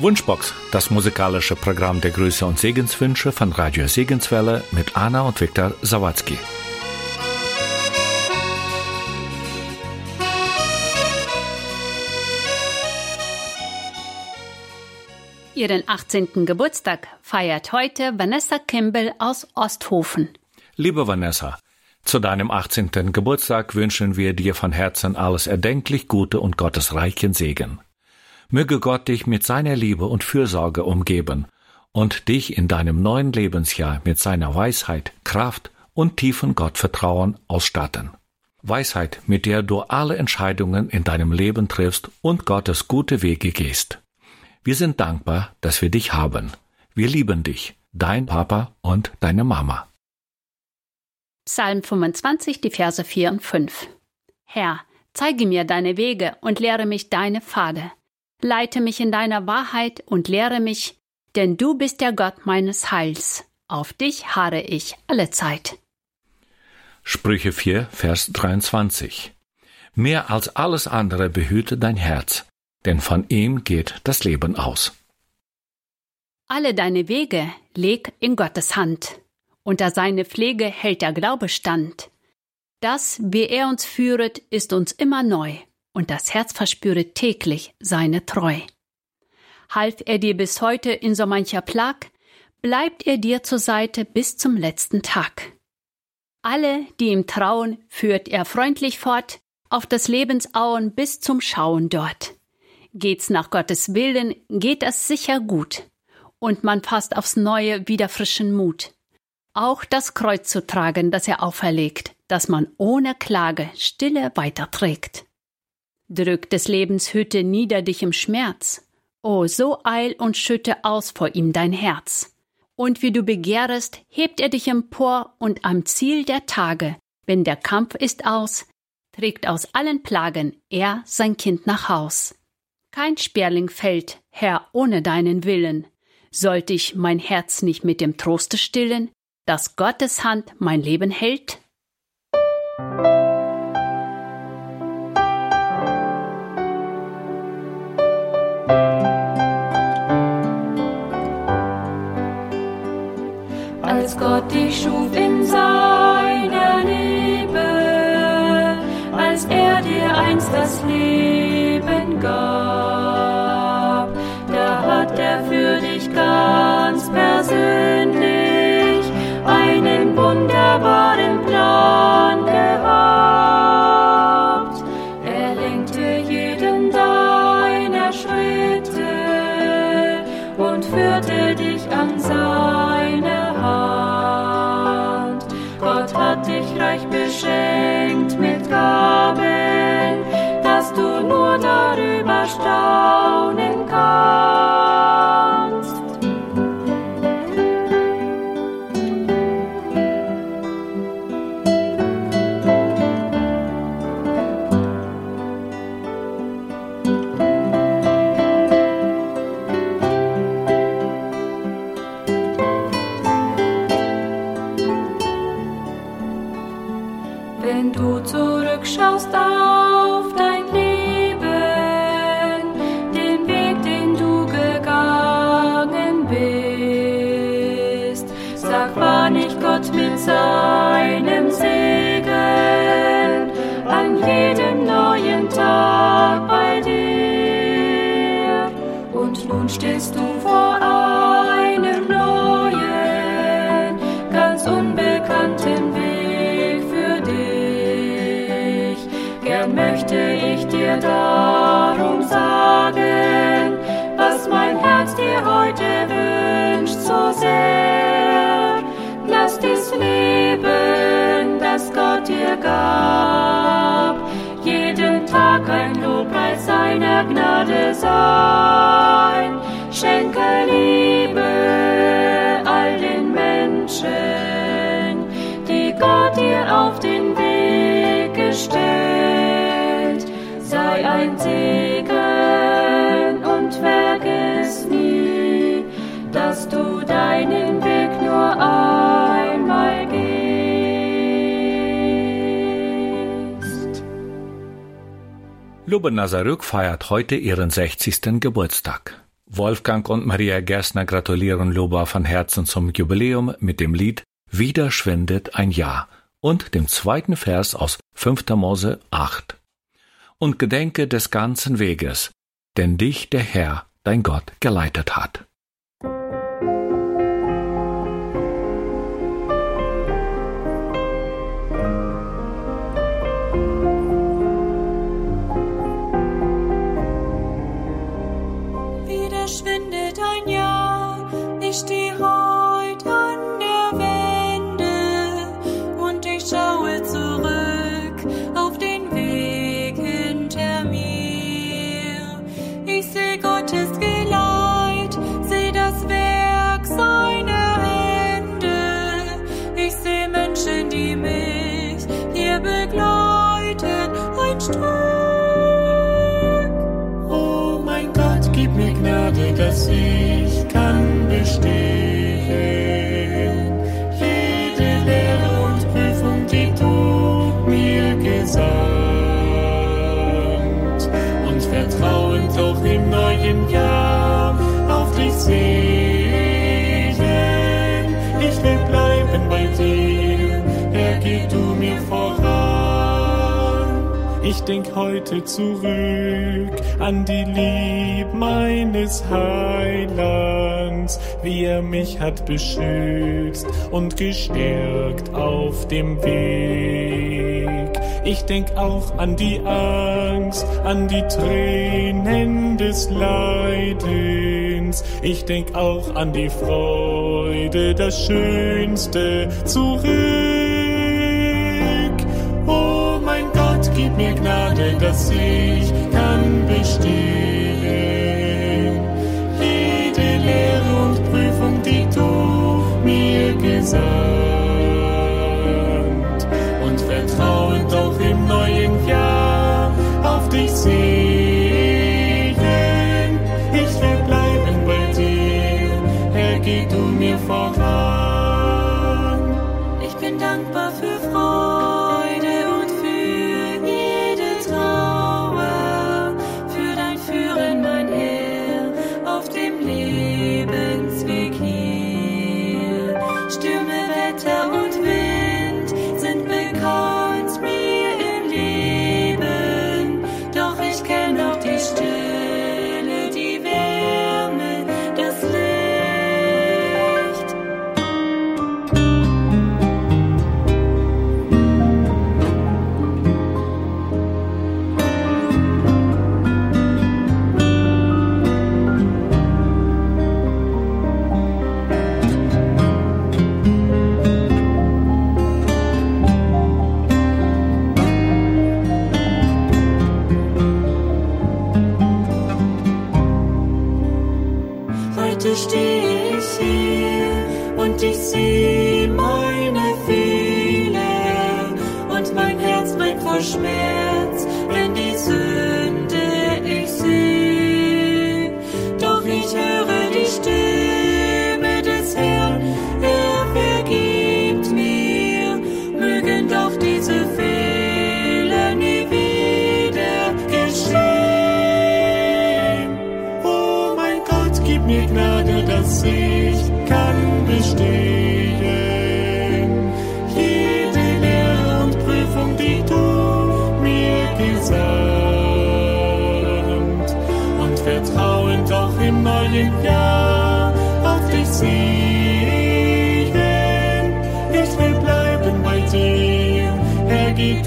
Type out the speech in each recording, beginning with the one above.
Wunschbox, das musikalische Programm der Grüße und Segenswünsche von Radio Segenswelle mit Anna und Viktor Sawatzki. Ihren 18. Geburtstag feiert heute Vanessa Kimball aus Osthofen. Liebe Vanessa, zu deinem 18. Geburtstag wünschen wir dir von Herzen alles erdenklich Gute und Gottes reichen Segen. Möge Gott dich mit seiner Liebe und Fürsorge umgeben und dich in deinem neuen Lebensjahr mit seiner Weisheit, Kraft und tiefen Gottvertrauen ausstatten. Weisheit, mit der du alle Entscheidungen in deinem Leben triffst und Gottes gute Wege gehst. Wir sind dankbar, dass wir dich haben. Wir lieben dich, dein Papa und deine Mama. Psalm 25, die Verse 4 und 5. Herr, zeige mir deine Wege und lehre mich deine Pfade. Leite mich in deiner Wahrheit und lehre mich, denn du bist der Gott meines Heils. Auf dich harre ich alle Zeit. Sprüche 4, Vers 23. Mehr als alles andere behüte dein Herz, denn von ihm geht das Leben aus. Alle deine Wege leg in Gottes Hand. Unter seine Pflege hält der Glaube stand. Das, wie er uns führet, ist uns immer neu und das Herz verspüre täglich seine Treu. Half er dir bis heute in so mancher Plag, bleibt er dir zur Seite bis zum letzten Tag. Alle, die ihm trauen, führt er freundlich fort, auf das Lebensauen bis zum Schauen dort. Geht's nach Gottes Willen, geht es sicher gut, und man fasst aufs Neue wieder frischen Mut. Auch das Kreuz zu tragen, das er auferlegt, dass man ohne Klage stille weiterträgt. Drück des Lebens Hütte nieder dich im Schmerz. O, so eil und schütte aus vor ihm dein Herz. Und wie du begehrest, hebt er dich empor und am Ziel der Tage, wenn der Kampf ist aus, trägt aus allen Plagen er sein Kind nach Haus. Kein Sperling fällt, Herr, ohne deinen Willen. Sollte ich mein Herz nicht mit dem Troste stillen, dass Gottes Hand mein Leben hält? Gott dich schuf in seiner Liebe, als er dir einst das Leben gab. Da hat er für dich ganz persönlich einen wunderbaren Plan gehabt. Beschenkt mit Gaben, dass du nur darüber staunen kannst. Lube Nazaruk feiert heute ihren 60. Geburtstag. Wolfgang und Maria Gerstner gratulieren Loba von Herzen zum Jubiläum mit dem Lied Wieder schwindet ein Jahr und dem zweiten Vers aus 5. Mose 8. Und gedenke des ganzen Weges, denn dich der Herr, dein Gott, geleitet hat. Denk heute zurück an die Liebe meines Heilands, wie er mich hat beschützt und gestärkt auf dem Weg. Ich denk auch an die Angst, an die Tränen des Leidens. Ich denk auch an die Freude, das Schönste zurück. Mir Gnade, dass ich kann bestehen. Jede Lehre und Prüfung, die du mir gesandt. Und vertrauend auch im neuen Jahr auf dich sehen. Ich will bleiben bei dir, Herr, geh du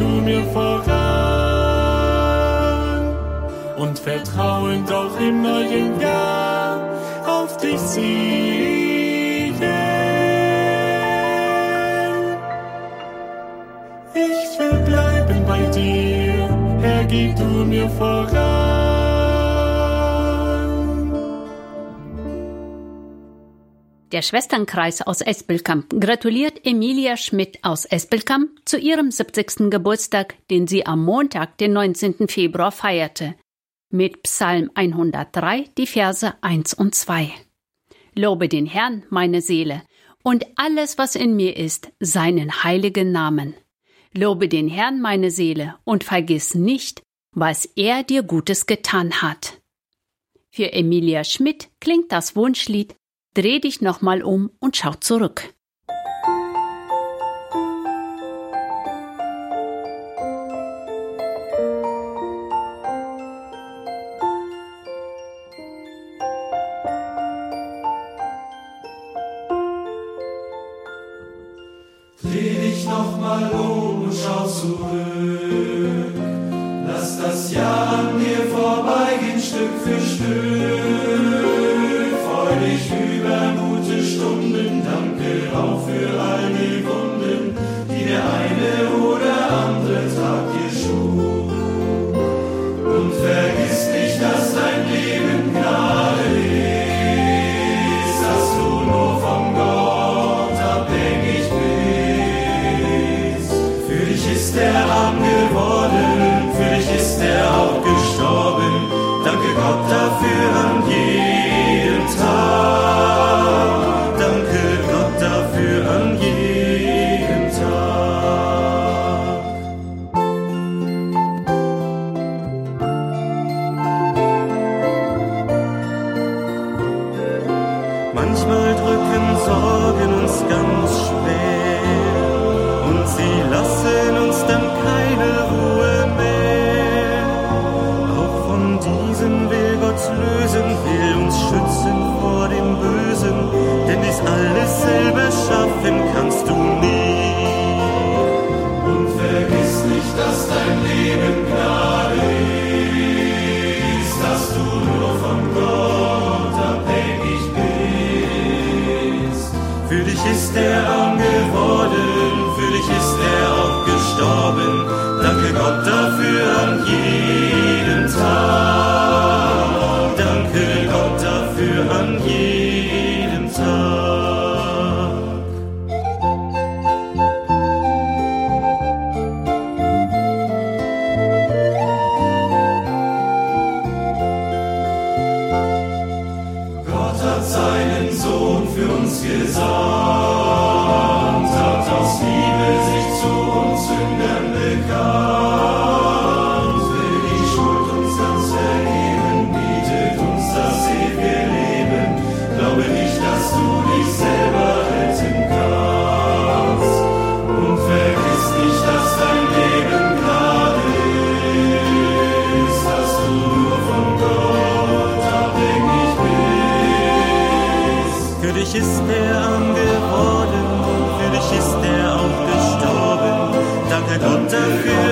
du mir voran und vertrauend auch im neuen Jahr auf dich sehen. Ich will bleiben bei dir, Herr, geh du mir voran. Der Schwesternkreis aus Espelkamp gratuliert Emilia Schmidt aus Espelkamp zu ihrem 70. Geburtstag, den sie am Montag, den 19. Februar feierte. Mit Psalm 103, die Verse 1 und 2. Lobe den Herrn, meine Seele, und alles, was in mir ist, seinen heiligen Namen. Lobe den Herrn, meine Seele, und vergiss nicht, was er dir Gutes getan hat. Für Emilia Schmidt klingt das Wunschlied Dreh dich nochmal um und schau zurück.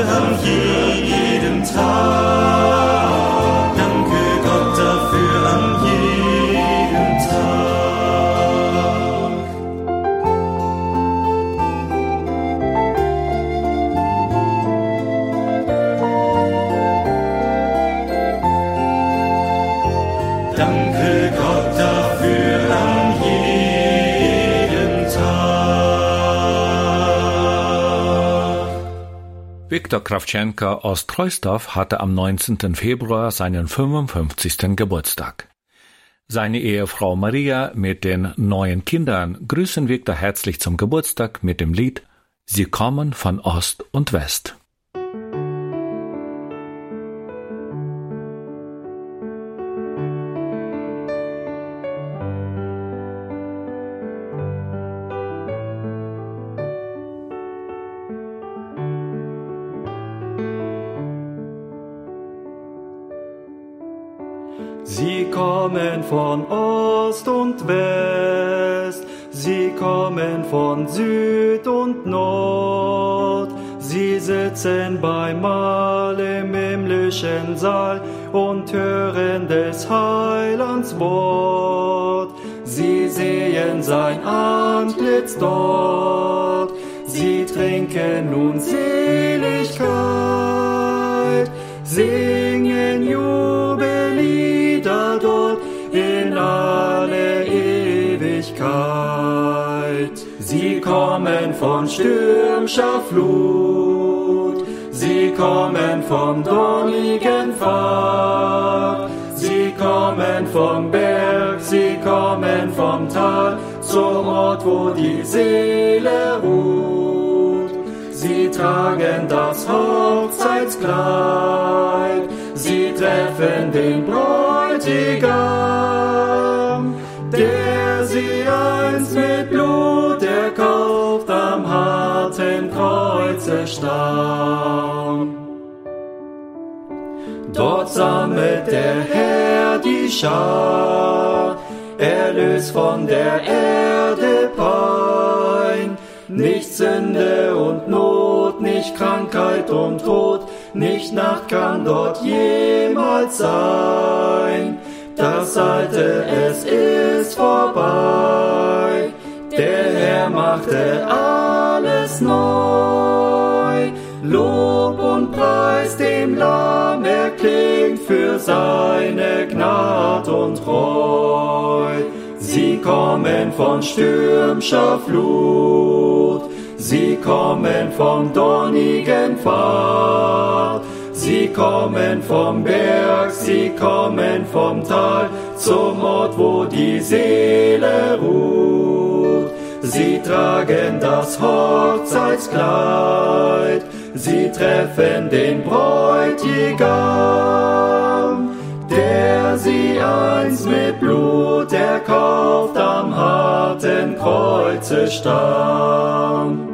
Hàng Viktor Krawtschenko aus Treusdorf hatte am 19. Februar seinen 55. Geburtstag. Seine Ehefrau Maria mit den neuen Kindern grüßen Viktor herzlich zum Geburtstag mit dem Lied Sie kommen von Ost und West. Von Ost und West, sie kommen von Süd und Nord. Sie sitzen beim Mahl im himmlischen Saal und hören des Heilands Wort. Sie sehen sein Antlitz dort, sie trinken nun Seligkeit, singen kommen von stürmischer Flut, sie kommen vom donnigen Pfad, sie kommen vom Berg, sie kommen vom Tal, zum Ort, wo die Seele ruht. Sie tragen das Hochzeitskleid, sie treffen den Bräutigam, Starb. Dort sammelt der Herr die Schar, erlöst von der Erde Pein, nicht Sünde und Not, nicht Krankheit und Tod, nicht Nacht kann dort jemals sein. Das Alte, es ist vorbei, der Herr machte alles neu. Lob und Preis dem Lamm erklingt für seine Gnad und Treu. Sie kommen von stürmischer Flut, sie kommen vom dornigen Pfad, sie kommen vom Berg, sie kommen vom Tal, zum Ort, wo die Seele ruht. Sie tragen das Hochzeitskleid, sie treffen den Bräutigam, der sie einst mit Blut erkauft am harten Kreuze starb.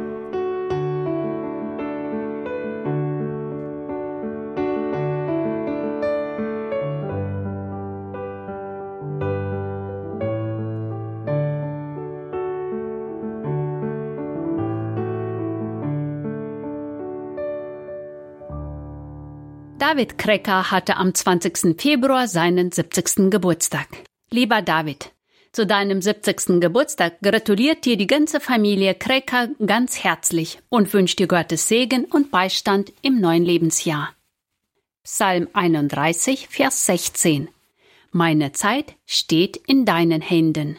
David Krecker hatte am 20. Februar seinen 70. Geburtstag. Lieber David, zu deinem 70. Geburtstag gratuliert dir die ganze Familie Krecker ganz herzlich und wünscht dir Gottes Segen und Beistand im neuen Lebensjahr. Psalm 31, Vers 16 Meine Zeit steht in deinen Händen.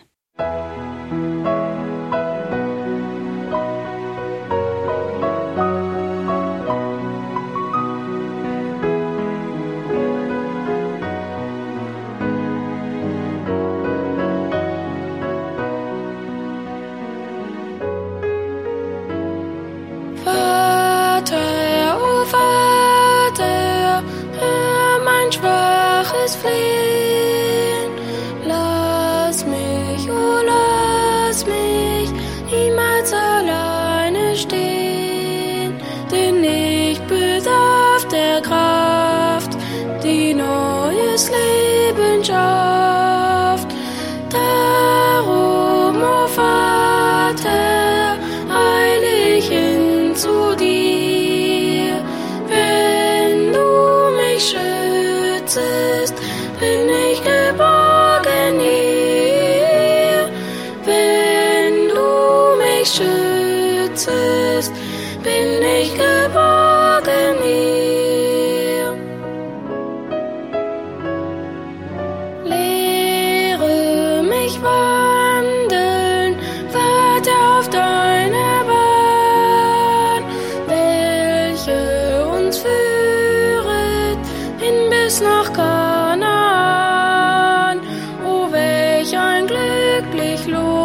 Bin ich geboren.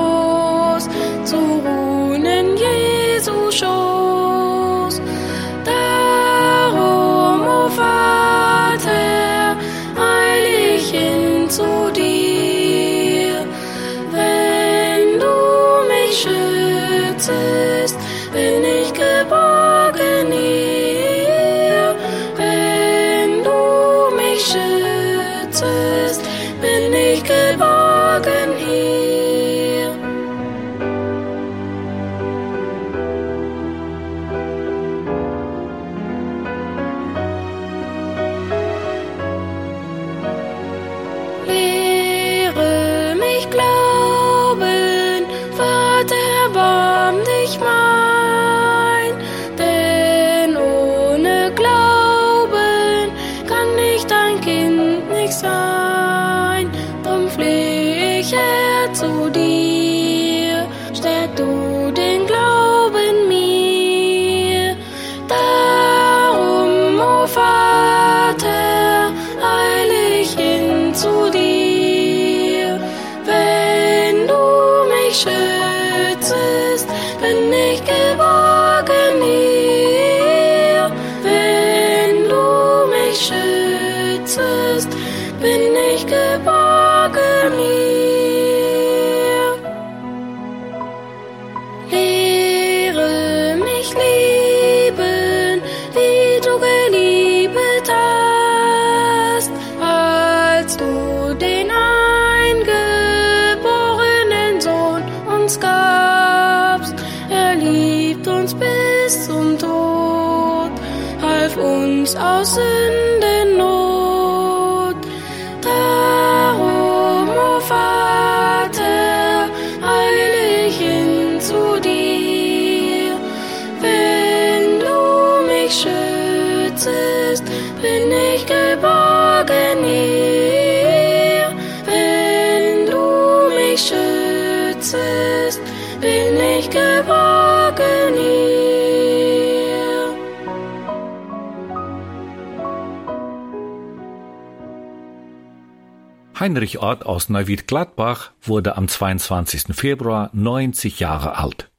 Half uns aus Heinrich Ort aus Neuwied-Gladbach wurde am 22. Februar 90 Jahre alt.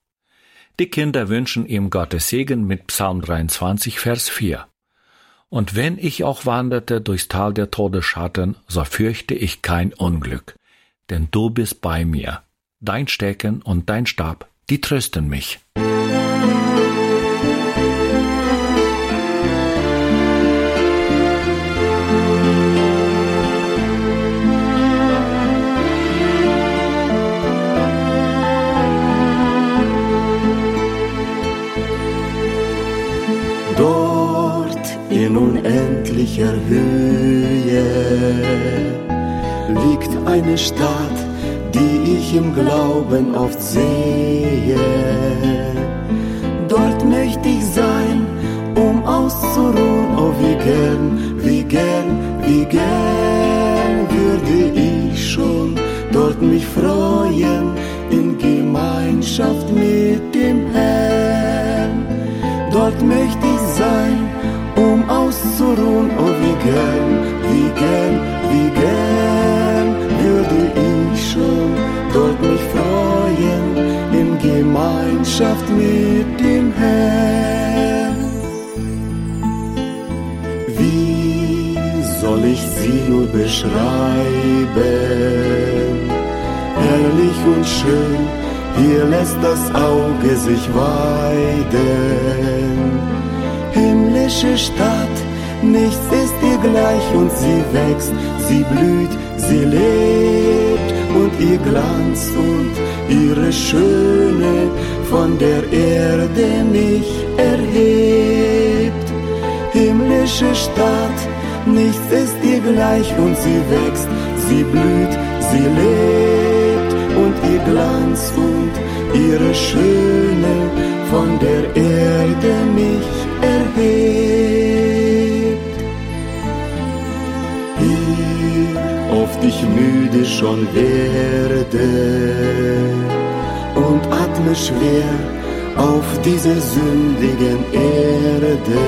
Die Kinder wünschen ihm Gottes Segen mit Psalm 23, Vers 4. Und wenn ich auch wanderte durchs Tal der Todesschatten, so fürchte ich kein Unglück, denn du bist bei mir. Dein Stecken und dein Stab, die trösten mich. Dort unendlicher Höhe liegt eine Stadt, die ich im Glauben oft sehe. Dort möchte ich sein, um auszuruhen. Oh, wie gern, wie gern, wie gern würde ich schon dort mich freuen in Gemeinschaft mit dem Herrn. Dort möchte ich sein, um auszuruhen. Gern, wie gern, wie gern würde ich schon dort mich freuen in Gemeinschaft mit dem Herrn. Wie soll ich sie nur beschreiben? Herrlich und schön, hier lässt das Auge sich weiden. Himmlische Stadt, nichts ist gleich und sie wächst, sie blüht, sie lebt und ihr Glanz und ihre Schöne von der Erde mich erhebt. Himmlische Stadt, nichts ist ihr gleich und sie wächst, sie blüht, sie lebt und ihr Glanz und ihre Schöne von der Erde mich müde schon werde und atme schwer auf dieser sündigen Erde.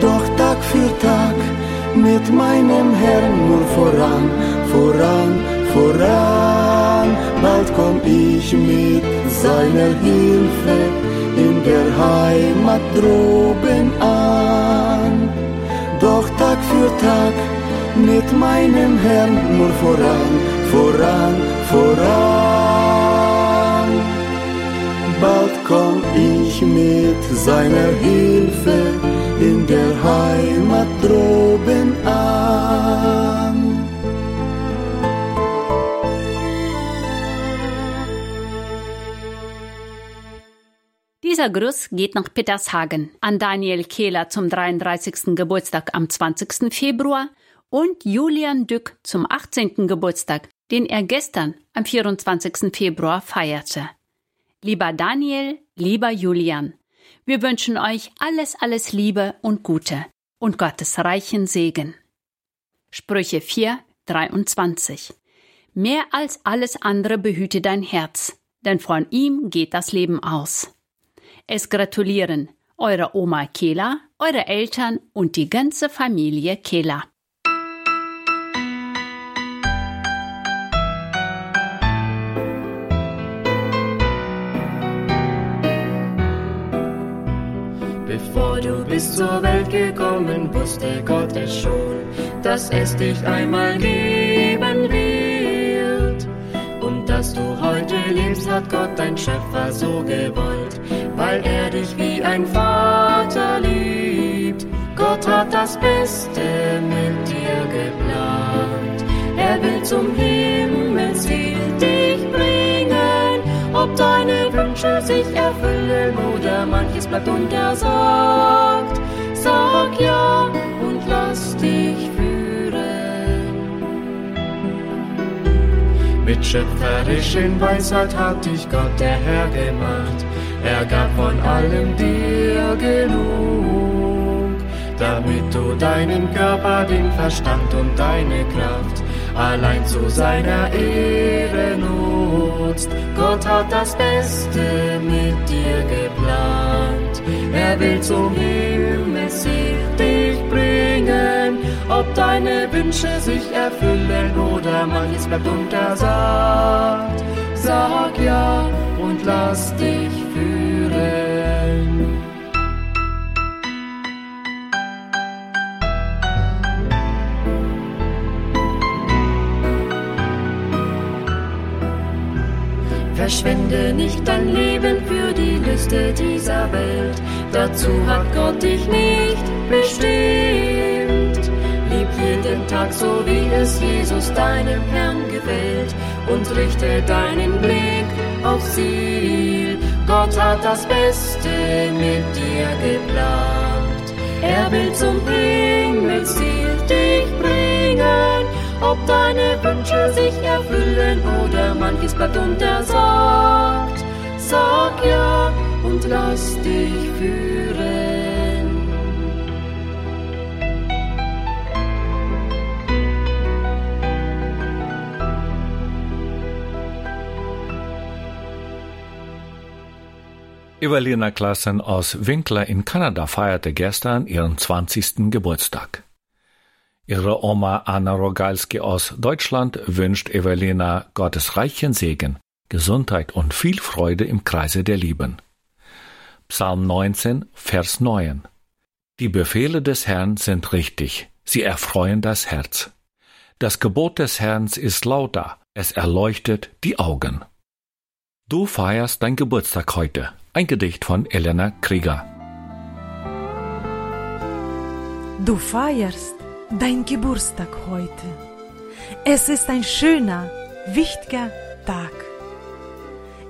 Doch Tag für Tag mit meinem Herrn nur voran, voran, voran. Bald komm ich mit seiner Hilfe in der Heimat droben an. Doch Tag für Tag mit meinem Herrn nur voran, voran, voran. Bald komm ich mit seiner Hilfe in der Heimat droben an. Dieser Gruß geht nach Petershagen an Daniel Kehler zum 33. Geburtstag am 20. Februar und Julian Dück zum 18. Geburtstag, den er gestern am 24. Februar feierte. Lieber Daniel, lieber Julian, wir wünschen euch alles, alles Liebe und Gute und Gottes reichen Segen. Sprüche 4, 23. Mehr als alles andere behüte dein Herz, denn von ihm geht das Leben aus. Es gratulieren eure Oma Kela, eure Eltern und die ganze Familie Kela. Bist zur Welt gekommen, wusste Gott es schon, dass es dich einmal geben wird. Und dass du heute lebst, hat Gott dein Schöpfer so gewollt, weil er dich wie ein Vater liebt. Gott hat das Beste mit dir geplant. Er will zum bringen. Erfüllen oder manches bleibt untersagt. Sag ja und lass dich führen. Mit schöpferischen Weisheit hat dich Gott der Herr gemacht. Er gab von allem dir genug, damit du deinen Körper, den Verstand und deine Kraft allein zu seiner Ehre nutzt. Gott hat das Beste mit dir geplant. Er will zum Himmelsziel dich bringen. Ob deine Wünsche sich erfüllen oder manches bleibt untersagt. Verschwende nicht dein Leben für die Lüste dieser Welt. Dazu hat Gott dich nicht bestimmt. Lieb jeden Tag so, wie es Jesus deinem Herrn gefällt. Und richte deinen Blick aufs Ziel. Gott hat das Beste mit dir geplant. Er will zum Himmelsziel dich bringen. Ob deine Wünsche sich erfüllen oder manches bleibt untersagt. Sag ja und lass dich führen. Evelina Klassen aus Winkler in Kanada feierte gestern ihren 20. Geburtstag. Ihre Oma Anna Rogalski aus Deutschland wünscht Evelina Gottes reichen Segen, Gesundheit und viel Freude im Kreise der Lieben. Psalm 19, Vers 9. Die Befehle des Herrn sind richtig, sie erfreuen das Herz. Das Gebot des Herrn ist lauter, es erleuchtet die Augen. Du feierst dein Geburtstag heute. Ein Gedicht von Elena Krieger. Du feierst dein Geburtstag heute. Es ist ein schöner, wichtiger Tag.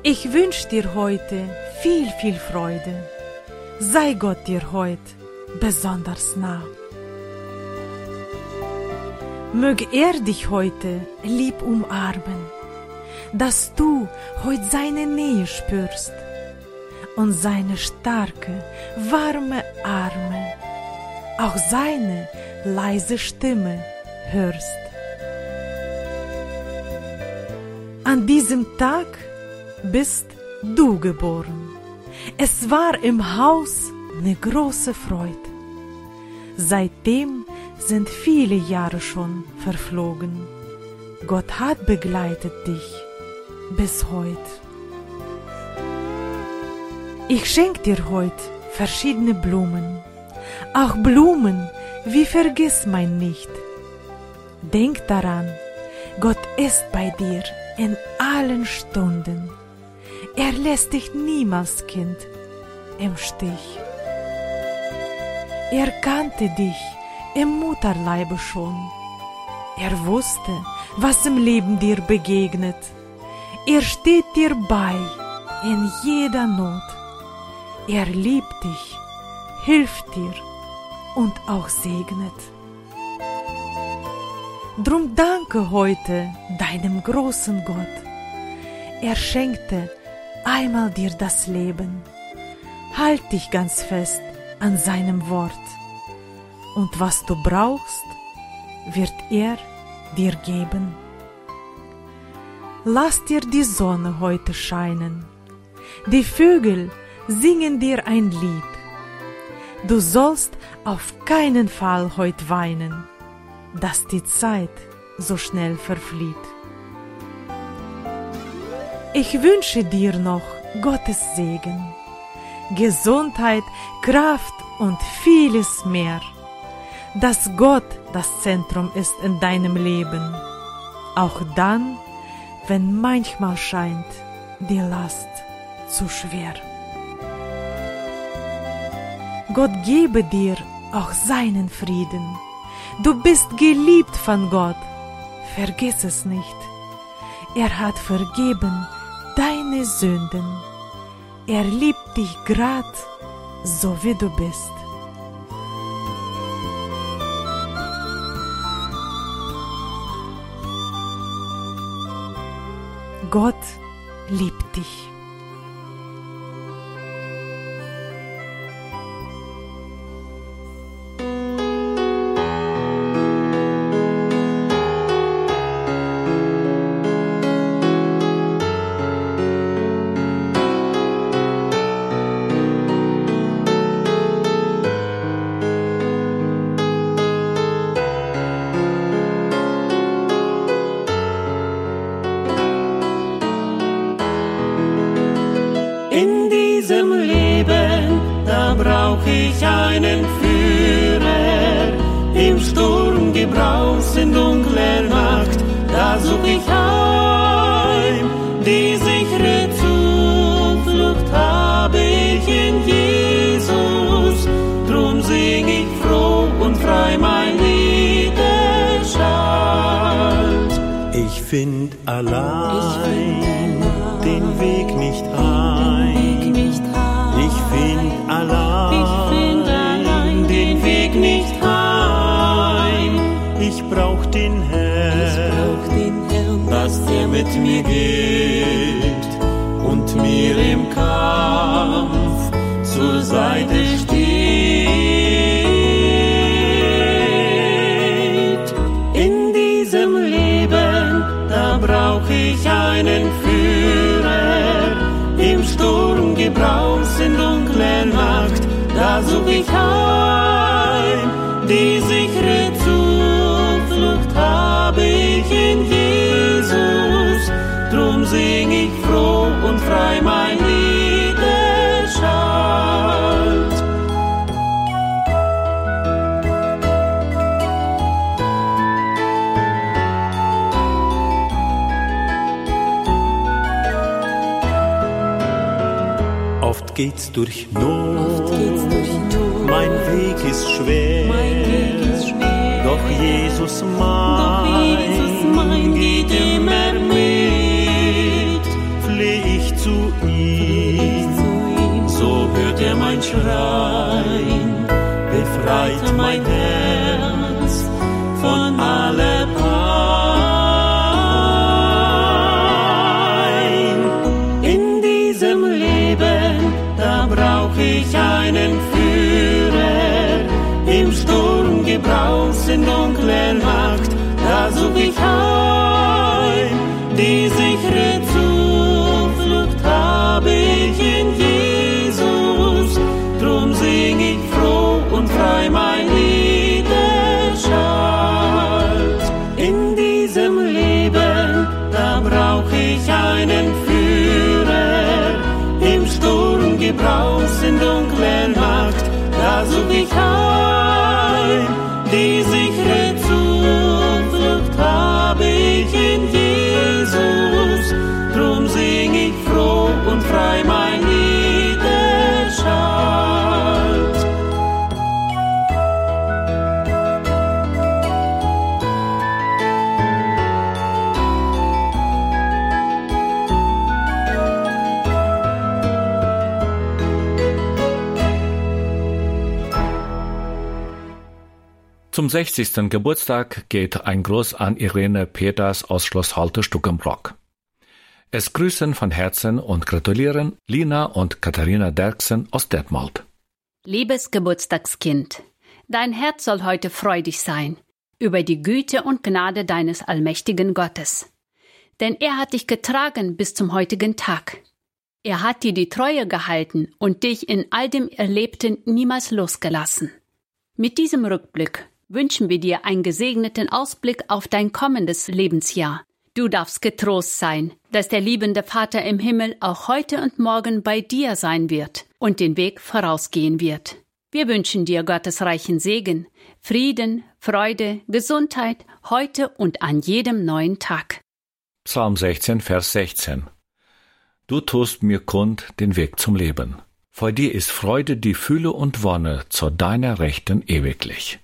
Ich wünsche dir heute viel, viel Freude. Sei Gott dir heute besonders nah. Möge er dich heute lieb umarmen, dass du heute seine Nähe spürst und seine starke, warme Arme, auch seine leise Stimme hörst. An diesem Tag bist du geboren. Es war im Haus eine große Freude. Seitdem sind viele Jahre schon verflogen. Gott hat begleitet dich bis heute. Ich schenk dir heute verschiedene Blumen, auch Blumen wie vergiss mein nicht. Denk daran, Gott ist bei dir in allen Stunden. Er lässt dich niemals, Kind, im Stich. Er kannte dich im Mutterleibe schon. Er wusste, was im Leben dir begegnet. Er steht dir bei in jeder Not. Er liebt dich, hilft dir und auch segnet. Drum danke heute deinem großen Gott. Er schenkte einmal dir das Leben. Halt dich ganz fest an seinem Wort. Und was du brauchst, wird er dir geben. Lass dir die Sonne heute scheinen. Die Vögel singen dir ein Lied. Du sollst auf keinen Fall heut weinen, dass die Zeit so schnell verflieht. Ich wünsche dir noch Gottes Segen, Gesundheit, Kraft und vieles mehr, dass Gott das Zentrum ist in deinem Leben, auch dann, wenn manchmal scheint die Last zu schwer. Gott gebe dir auch seinen Frieden. Du bist geliebt von Gott. Vergiss es nicht. Er hat vergeben deine Sünden. Er liebt dich grad, so wie du bist. Gott liebt dich. Geht's durch Not, geht's durch Not. Mein, Weg ist schwer, mein Weg ist schwer, doch Jesus mein, doch Jesus mein geht immer mit. Fleh ich zu ihm, so hört er mein Schreien, befreit mein Herz brauch ich einen Führer, im Sturm gebraus in dunkler Nacht, da such ich heim 60. Geburtstag geht ein Gruß an Irene Peters aus Schloss Halte Stuckenbrock. Es grüßen von Herzen und gratulieren Lina und Katharina Derksen aus Detmold. Liebes Geburtstagskind, dein Herz soll heute freudig sein über die Güte und Gnade deines allmächtigen Gottes. Denn er hat dich getragen bis zum heutigen Tag. Er hat dir die Treue gehalten und dich in all dem Erlebten niemals losgelassen. Mit diesem Rückblick wünschen wir dir einen gesegneten Ausblick auf dein kommendes Lebensjahr. Du darfst getrost sein, dass der liebende Vater im Himmel auch heute und morgen bei dir sein wird und den Weg vorausgehen wird. Wir wünschen dir Gottes reichen Segen, Frieden, Freude, Gesundheit heute und an jedem neuen Tag. Psalm 16, Vers 16 Du tust mir kund den Weg zum Leben. Vor dir ist Freude die Fülle und Wonne zu deiner Rechten ewiglich.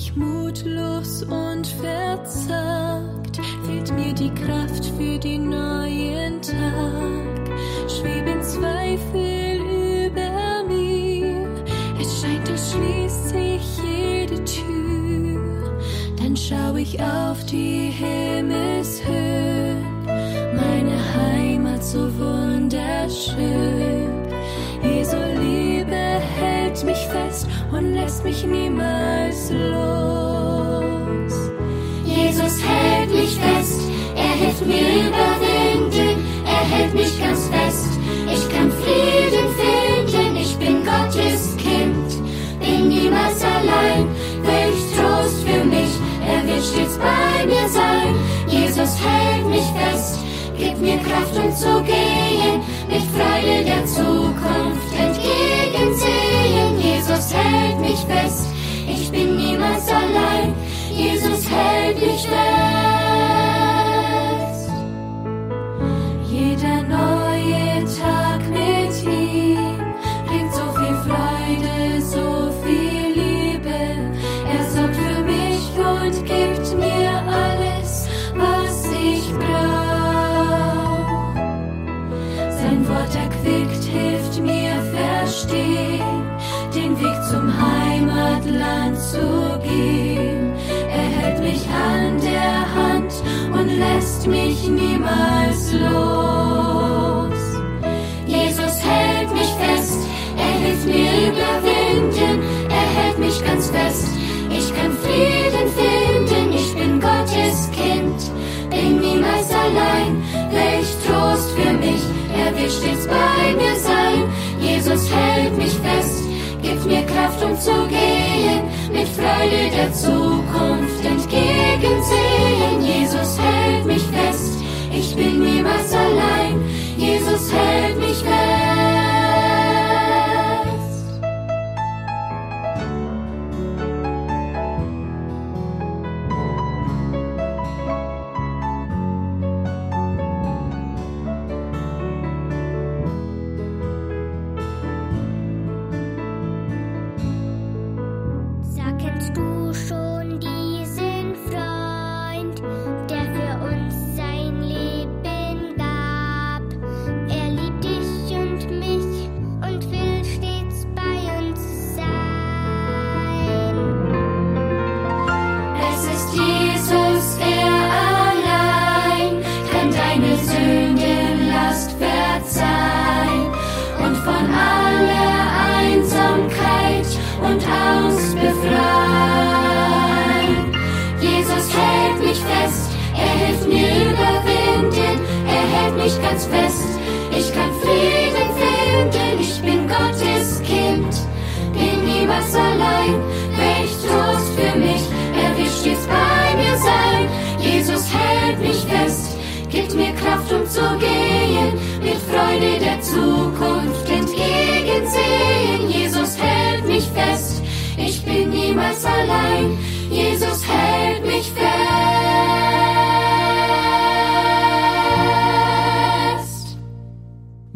ich mutlos und verzagt, fehlt mir die Kraft für den neuen Tag. Schweben Zweifel über mir, es scheint, als schließt sich jede Tür. Dann schau ich auf die Himmelshöhen, meine Heimat so wunderschön. Jesu Liebe hält mich fest und lässt mich niemals los. Jesus hält mich fest, er hilft mir überwinden, er hält mich ganz fest. Ich kann Frieden finden, ich bin Gottes Kind, bin niemals allein, welch Trost für mich, er wird stets bei mir sein. Jesus hält mich fest, gibt mir Kraft um zu gehen, mit Freude der Zukunft. Hält mich fest, ich bin niemals allein, Jesus hält mich fest. Zu gehen. Er hält mich an der Hand und lässt mich niemals los. Jesus hält mich fest, er hilft mir überwinden, er hält mich ganz fest. Ich kann Frieden finden, ich bin Gottes Kind, bin niemals allein, welch Trost für mich, er wird stets bei mir sein. Jesus hält mich fest, Kraft um zu gehen, mit Freude der Zukunft entgegensehen. Jesus hält mich fest, ich bin niemals allein, Jesus hält mich fest.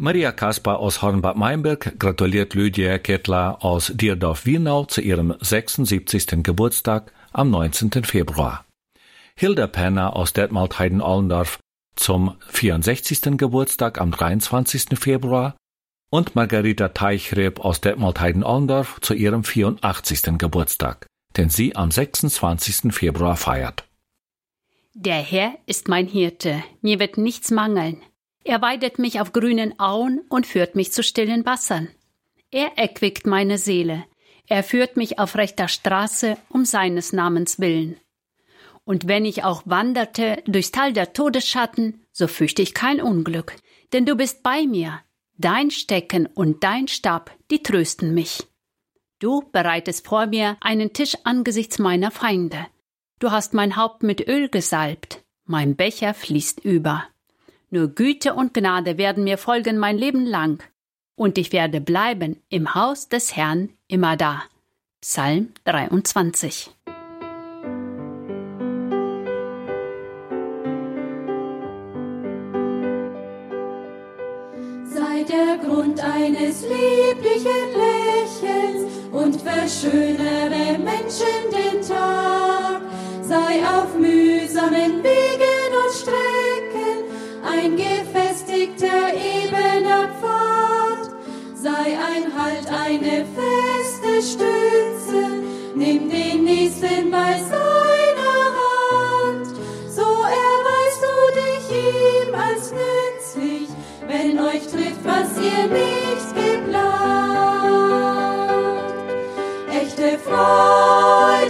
Maria Kaspar aus Hornbad Meinberg gratuliert Lydia Kettler aus Dierdorf-Wienau zu ihrem 76. Geburtstag am 19. Februar. Hilda Penner aus Detmold-Heiden-Ollendorf zum 64. Geburtstag am 23. Februar und Margarita Teichreb aus Detmold-Heiden-Ollendorf zu ihrem 84. Geburtstag, den sie am 26. Februar feiert. Der Herr ist mein Hirte, mir wird nichts mangeln. Er weidet mich auf grünen Auen und führt mich zu stillen Wassern. Er erquickt meine Seele, er führt mich auf rechter Straße um seines Namens willen. Und wenn ich auch wanderte durchs Tal der Todesschatten, so fürchte ich kein Unglück, denn du bist bei mir. Dein Stecken und dein Stab, die trösten mich. Du bereitest vor mir einen Tisch angesichts meiner Feinde. Du hast mein Haupt mit Öl gesalbt, mein Becher fließt über. Nur Güte und Gnade werden mir folgen mein Leben lang, und ich werde bleiben im Haus des Herrn immer da. Psalm 23. Sei der Grund eines lieblichen Lächelns und verschönere Menschen den Tag. Sei auf mühsamen Wegen und Stränden ein gefestigter, ebener Pfad sei ein Halt, eine feste Stütze. Nimm den Nächsten bei seiner Hand, so erweist du dich ihm als nützlich, wenn euch trifft, was ihr nicht geplant. Echte Freude.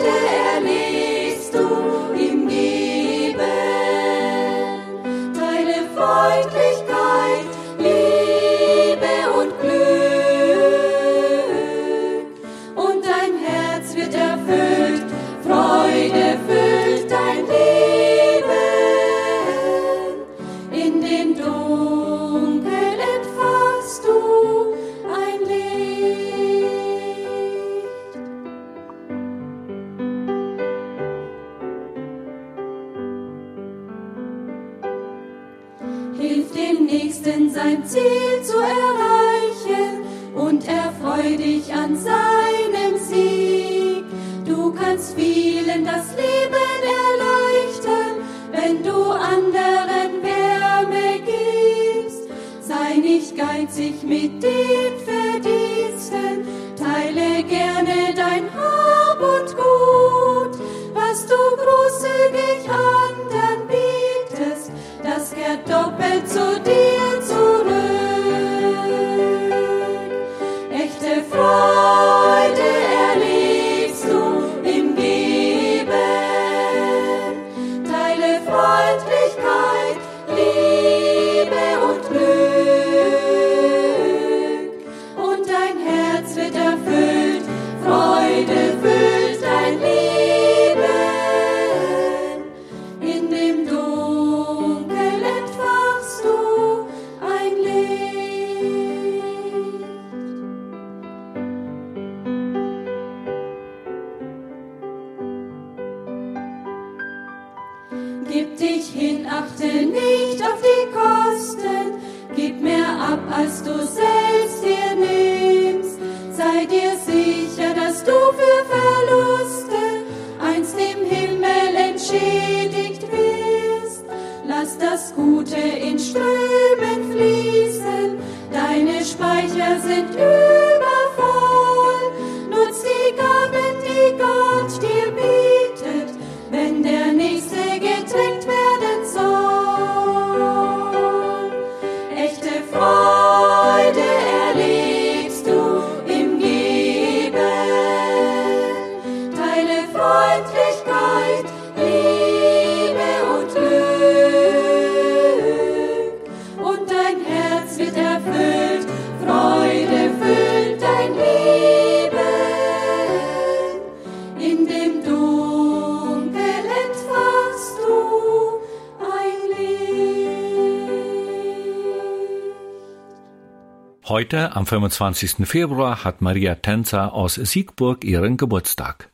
am 25. Februar hat Maria Tänzer aus Siegburg ihren Geburtstag.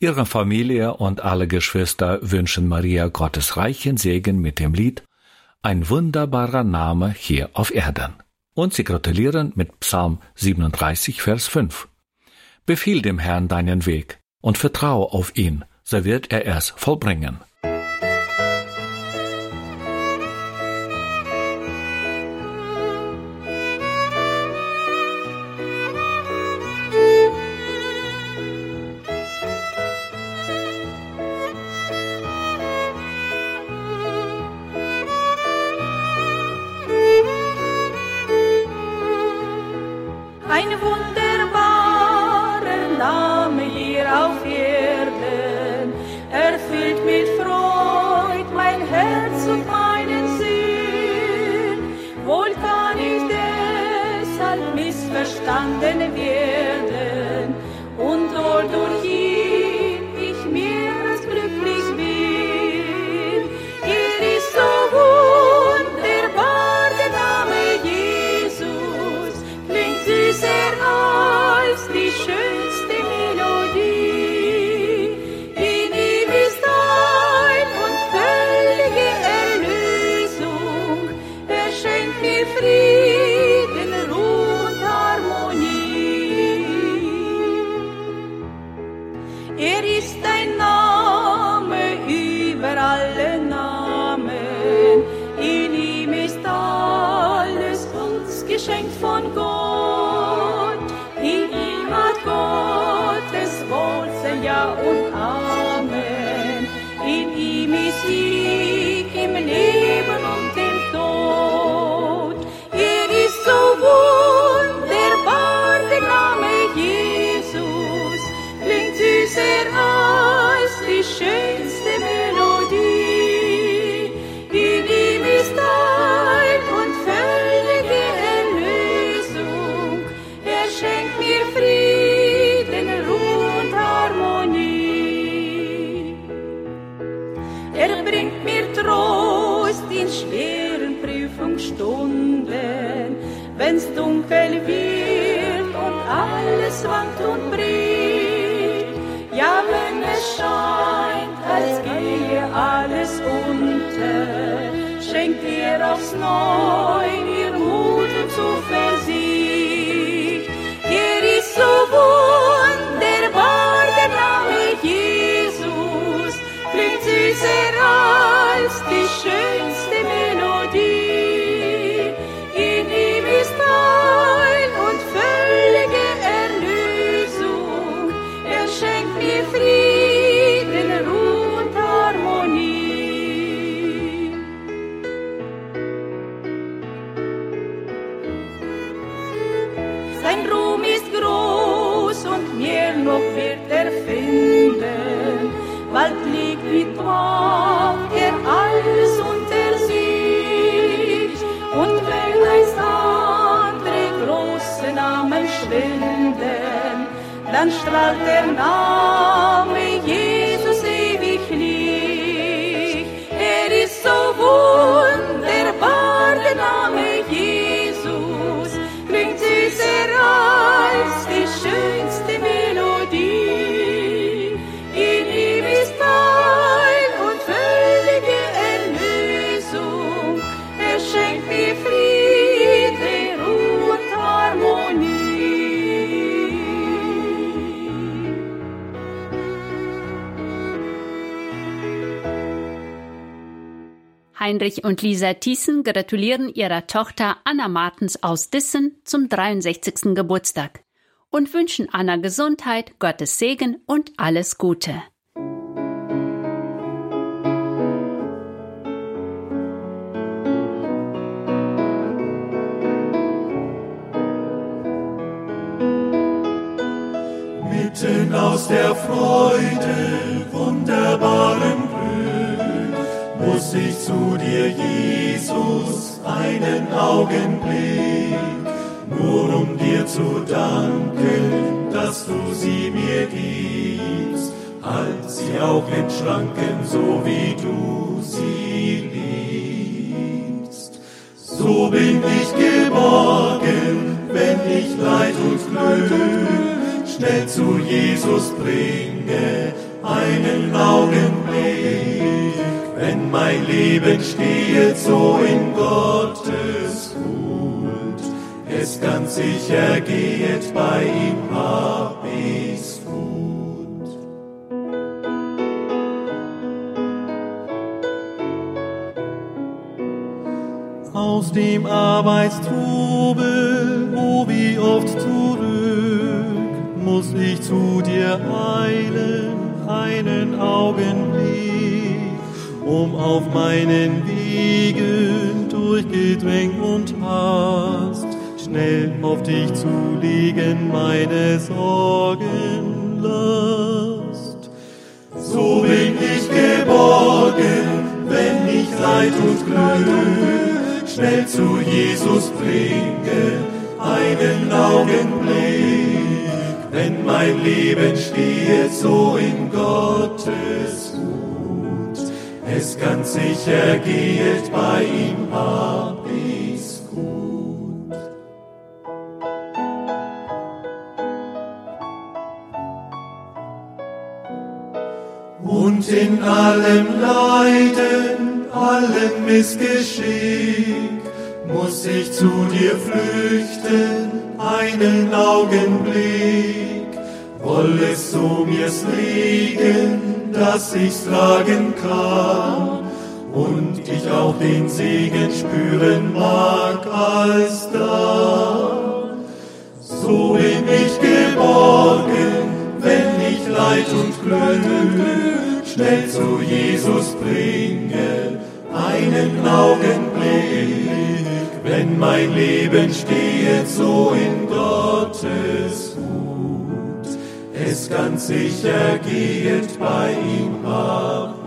Ihre Familie und alle Geschwister wünschen Maria Gottes reichen Segen mit dem Lied Ein wunderbarer Name hier auf Erden. Und sie gratulieren mit Psalm 37, Vers 5. Befiehl dem Herrn deinen Weg und vertraue auf ihn, so wird er es vollbringen. Dann strahlt Heinrich und Lisa Thiessen gratulieren ihrer Tochter Anna Martens aus Dissen zum 63. Geburtstag und wünschen Anna Gesundheit, Gottes Segen und alles Gute. Mitten aus der Freude, muss ich zu dir, Jesus, einen Augenblick, nur um dir zu danken, dass du sie mir gibst, halt sie auch in Schranken, so wie du sie liebst. So bin ich geborgen, wenn ich Leid und Glück schnell zu Jesus bringe, einen Augenblick, wenn mein Leben steht so in Gottes Hut, es ganz sicher geht, bei ihm hab ich's gut. Aus dem Arbeitstrubel, oh wie oft zurück, muss ich zu dir eilen, einen Augenblick, um auf meinen Wegen durchgedrängt und hast, schnell auf dich zu legen, meine Sorgenlast. So bin ich geborgen, wenn ich Leid und Glück schnell zu Jesus bringe, einen Augenblick, wenn mein Leben steht so in Gottes Hut, es ganz sicher geht, bei ihm hab ich's gut. Und in allem Leiden, allem Missgeschick, muss ich zu dir flüchten, einen Augenblick. Woll es mir's liegen, dass ich's tragen kann und ich auch den Segen spüren mag als da. So bin ich geborgen, wenn ich Leid und Glück schnell zu Jesus bringe, einen Augenblick, wenn mein Leben steht so in Gottes Hut, es ganz sicher geht, bei ihm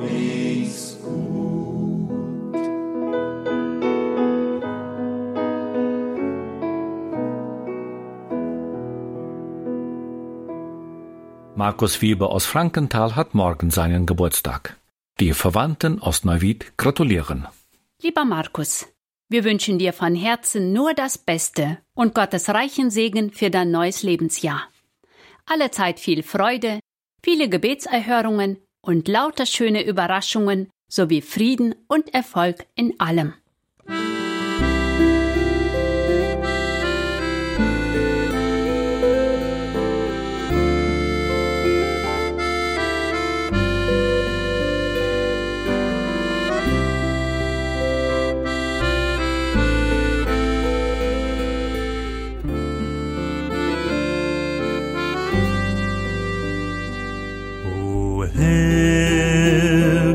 ich's gut. Markus Weber aus Frankenthal hat morgen seinen Geburtstag. Die Verwandten aus Neuwied gratulieren. Lieber Markus, Wir wünschen dir von Herzen nur das Beste und Gottes reichen Segen für dein neues Lebensjahr. Allezeit viel Freude, viele Gebetserhörungen und lauter schöne Überraschungen sowie Frieden und Erfolg in allem.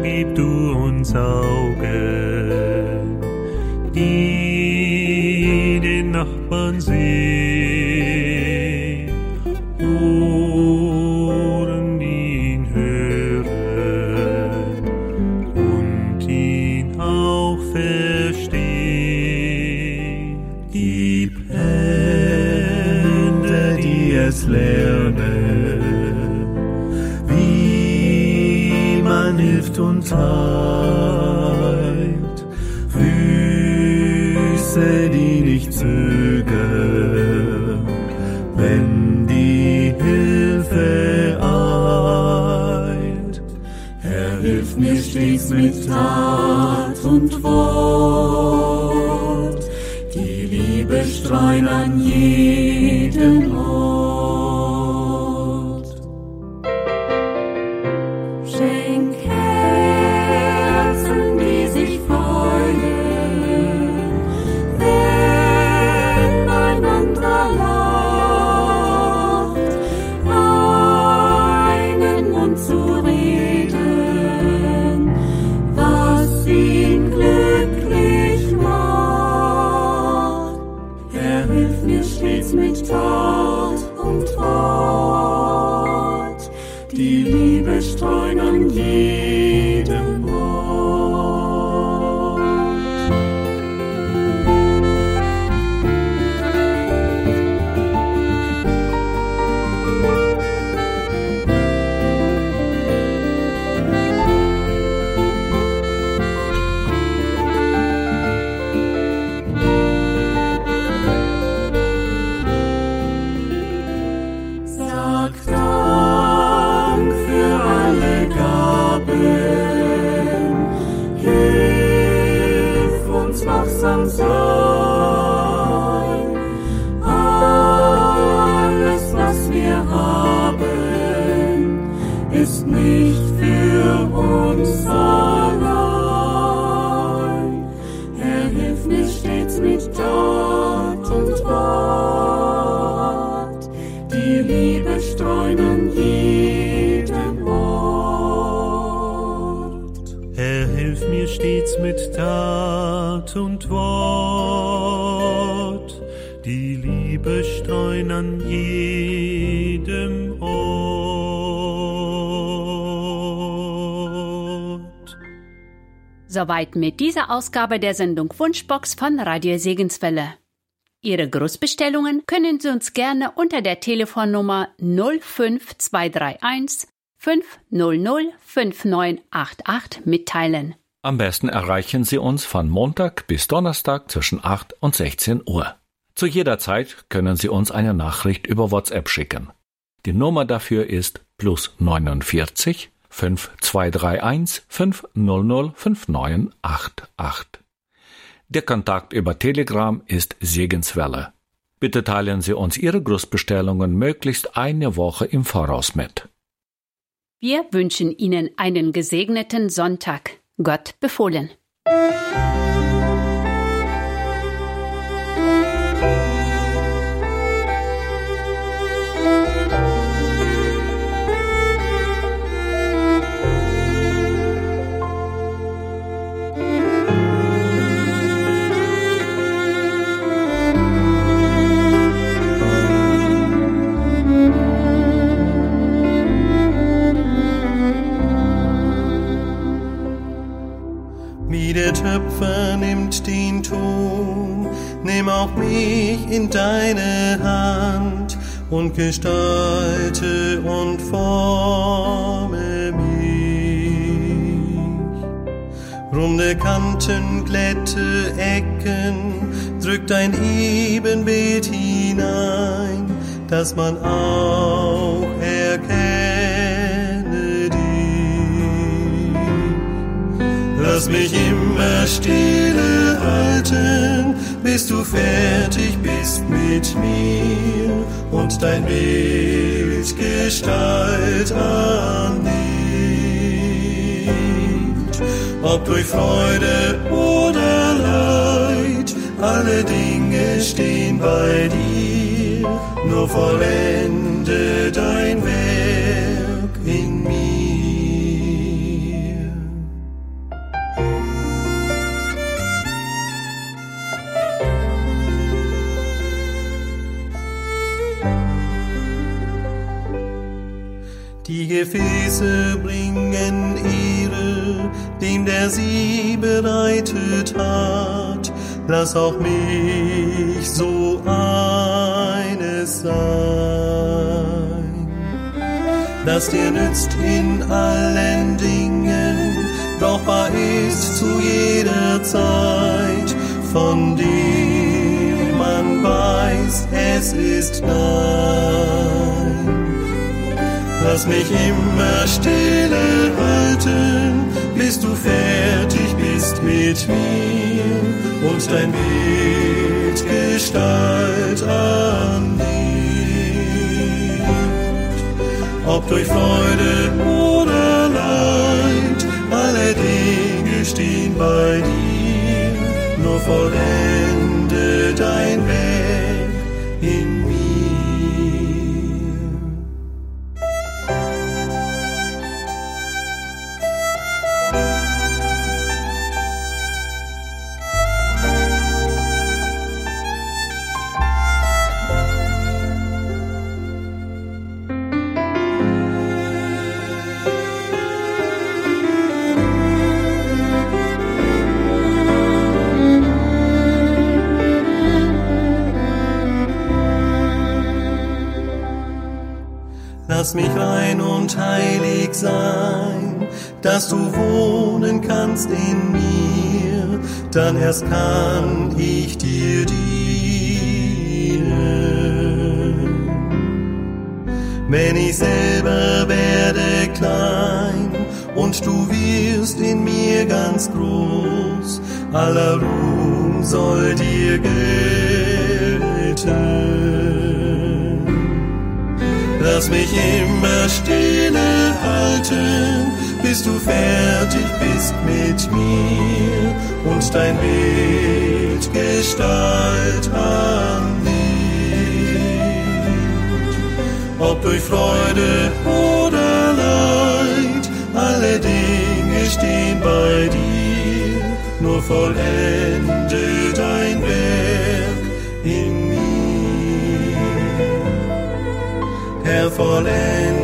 Gib du uns Augen, die den Nachbarn sehen, Ohren, ihn hören und ihn auch. Gib Hände, die es lernen hilft und teilt, Füße, die nicht zögern, wenn die Hilfe eilt. Herr, hilf mir stets mit Tat und Wort, die Liebe streuen an jedem Soweit mit dieser Ausgabe der Sendung Wunschbox von Radio Segenswelle. Ihre Grußbestellungen können Sie uns gerne unter der Telefonnummer 05231 500 5988 mitteilen. Am besten erreichen Sie uns von Montag bis Donnerstag zwischen 8 und 16 Uhr. Zu jeder Zeit können Sie uns eine Nachricht über WhatsApp schicken. Die Nummer dafür ist plus 49 5231 500 5988. Der Kontakt über Telegram ist Segenswelle. Bitte teilen Sie uns Ihre Grußbestellungen möglichst eine Woche im Voraus mit. Wir wünschen Ihnen einen gesegneten Sonntag. Gott befohlen. Töpfer nimmt den Ton, nimm auch mich in deine Hand und gestalte und forme mich. Runde Kanten, glätte Ecken, drückt ein Ebenbild hinein, dass man auch Lass mich immer stille halten, bis du fertig bist mit mir und dein Bild Gestalt annimmt ob durch Freude oder Leid, alle Dinge stehen bei dir, nur vollende dein Werk Gefäße bringen Ehre dem der sie bereitet hat. Lass auch mich so eines sein, das dir nützt in allen Dingen, brauchbar ist zu jeder Zeit, von dem man weiß, es ist dein. Lass mich immer stille halten, bis du fertig bist mit mir und dein Bild Gestalt annimmt. Ob durch Freude oder Leid, alle Dinge stehen bei dir, nur vollende in mir, dann erst kann ich dir dienen. Wenn ich selber werde klein und du wirst in mir ganz groß, aller Ruhm soll dir gelten. Lass mich immer stille halten, bis du fertig bist mit mir und dein Bild Gestalt annimmt. Ob durch Freude oder Leid, alle Dinge stehen bei dir, nur vollende dein Werk in mir. Herr, vollende